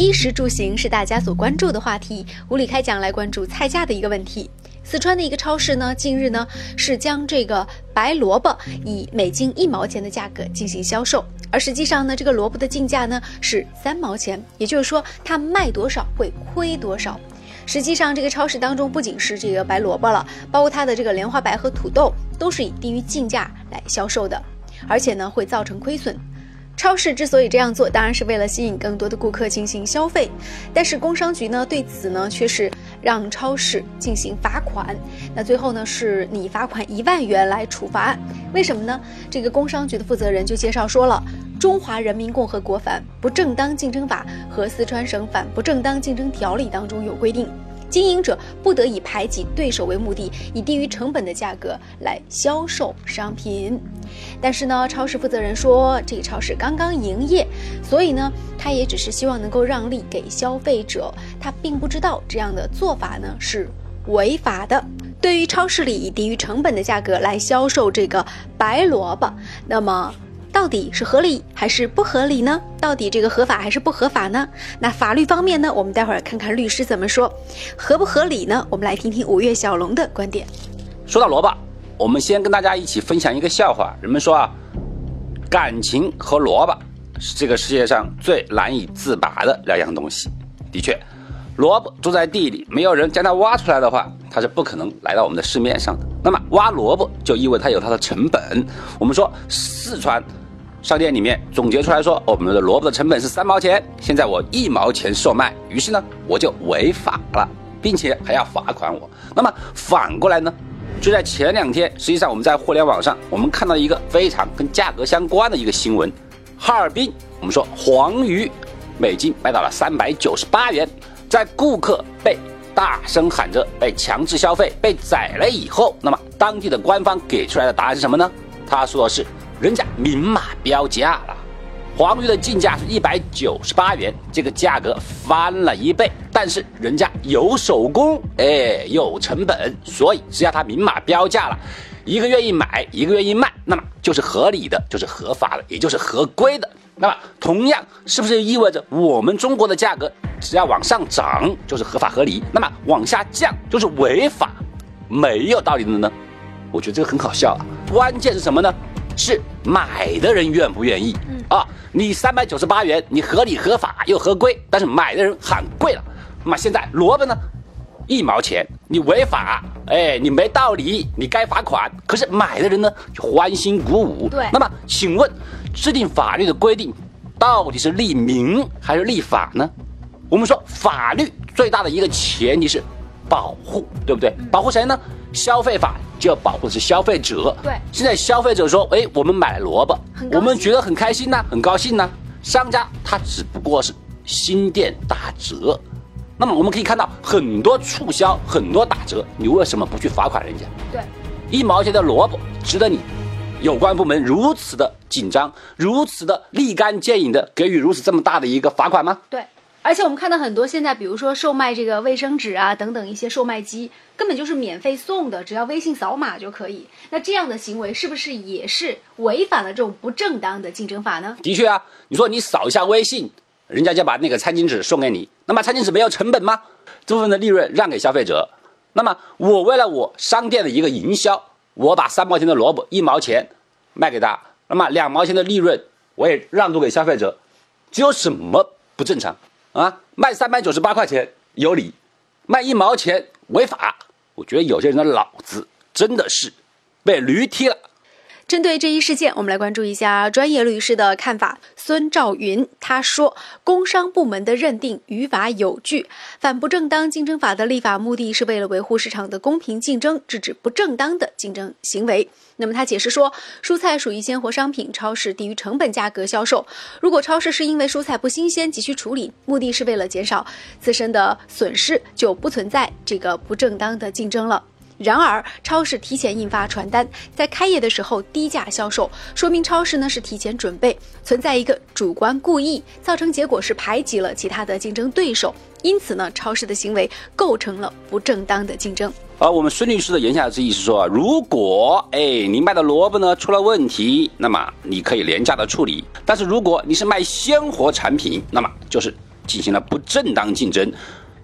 衣食住行是大家所关注的话题，无理开讲来关注菜价的一个问题。四川的一个超市呢，近日呢是将这个白萝卜以每斤一毛钱的价格进行销售，而实际上呢，这个萝卜的进价呢是三毛钱，也就是说它卖多少会亏多少。实际上，这个超市当中不仅是这个白萝卜了，包括它的这个莲花白和土豆都是以低于进价来销售的，而且呢会造成亏损。超市之所以这样做，当然是为了吸引更多的顾客进行消费，但是工商局呢对此呢却是让超市进行罚款，那最后呢是拟罚款一万元来处罚。为什么呢？这个工商局的负责人就介绍说了，《中华人民共和国反不正当竞争法》和四川省反不正当竞争条例当中有规定。经营者不得以排挤对手为目的，以低于成本的价格来销售商品。但是呢，超市负责人说，这个超市刚刚营业，所以呢，他也只是希望能够让利给消费者，他并不知道这样的做法呢是违法的。对于超市里以低于成本的价格来销售这个白萝卜，那么。到底是合理还是不合理呢？到底这个合法还是不合法呢？那法律方面呢？我们待会儿看看律师怎么说，合不合理呢？我们来听听五月小龙的观点。说到萝卜，我们先跟大家一起分享一个笑话。人们说啊，感情和萝卜是这个世界上最难以自拔的两样东西。的确，萝卜住在地里，没有人将它挖出来的话，它是不可能来到我们的市面上的。那么挖萝卜就意味它有它的成本。我们说四川。商店里面总结出来说，我们的萝卜的成本是三毛钱，现在我一毛钱售卖，于是呢我就违法了，并且还要罚款我。那么反过来呢，就在前两天，实际上我们在互联网上，我们看到一个非常跟价格相关的一个新闻：哈尔滨，我们说黄鱼每斤卖到了三百九十八元，在顾客被大声喊着被强制消费、被宰了以后，那么当地的官方给出来的答案是什么呢？他说的是。人家明码标价了，黄鱼的进价是一百九十八元，这个价格翻了一倍。但是人家有手工，哎，有成本，所以只要他明码标价了，一个愿意买，一个愿意卖，那么就是合理的，就是合法的，也就是合规的。那么同样，是不是意味着我们中国的价格只要往上涨就是合法合理，那么往下降就是违法，没有道理的呢？我觉得这个很好笑啊。关键是什么呢？是买的人愿不愿意？嗯啊，你三百九十八元，你合理合法又合规，但是买的人喊贵了。那么现在萝卜呢，一毛钱，你违法，哎，你没道理，你该罚款。可是买的人呢，就欢欣鼓舞。对。那么请问，制定法律的规定，到底是利民还是立法呢？我们说法律最大的一个前提是保护，对不对？保护谁呢？消费法。就要保护的是消费者。对，现在消费者说：“哎，我们买萝卜，我们觉得很开心呐，很高兴呐。”商家他只不过是新店打折，那么我们可以看到很多促销，很多打折，你为什么不去罚款人家？对，一毛钱的萝卜值得你有关部门如此的紧张，如此的立竿见影的给予如此这么大的一个罚款吗？对。而且我们看到很多现在，比如说售卖这个卫生纸啊等等一些售卖机，根本就是免费送的，只要微信扫码就可以。那这样的行为是不是也是违反了这种不正当的竞争法呢？的确啊，你说你扫一下微信，人家就把那个餐巾纸送给你，那么餐巾纸没有成本吗？这部分的利润让给消费者，那么我为了我商店的一个营销，我把三毛钱的萝卜一毛钱卖给他，那么两毛钱的利润我也让渡给消费者，这有什么不正常？啊，卖三百九十八块钱有理，卖一毛钱违法。我觉得有些人的脑子真的是被驴踢了。针对这一事件，我们来关注一下专业律师的看法。孙兆云他说，工商部门的认定于法有据，反不正当竞争法的立法目的是为了维护市场的公平竞争，制止不正当的竞争行为。那么他解释说，蔬菜属于鲜活商品，超市低于成本价格销售。如果超市是因为蔬菜不新鲜急需处理，目的是为了减少自身的损失，就不存在这个不正当的竞争了。然而，超市提前印发传单，在开业的时候低价销售，说明超市呢是提前准备，存在一个主观故意，造成结果是排挤了其他的竞争对手，因此呢，超市的行为构成了不正当的竞争。而我们孙律师的言下之意是说，如果哎你卖的萝卜呢出了问题，那么你可以廉价的处理；但是如果你是卖鲜活产品，那么就是。进行了不正当竞争，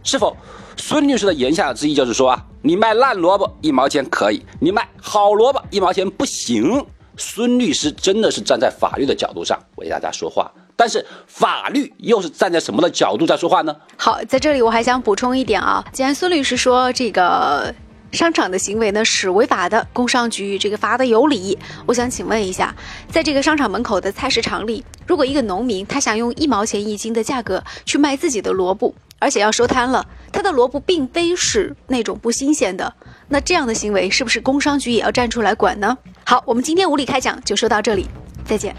是否？孙律师的言下之意就是说啊，你卖烂萝卜一毛钱可以，你卖好萝卜一毛钱不行。孙律师真的是站在法律的角度上为大家说话，但是法律又是站在什么的角度在说话呢？好，在这里我还想补充一点啊，既然孙律师说这个商场的行为呢是违法的，工商局这个罚的有理，我想请问一下，在这个商场门口的菜市场里，如果一个农民他想用一毛钱一斤的价格去卖自己的萝卜，而且要收摊了，他的萝卜并非是那种不新鲜的，那这样的行为是不是工商局也要站出来管呢？好，我们今天无理开讲就说到这里，再见。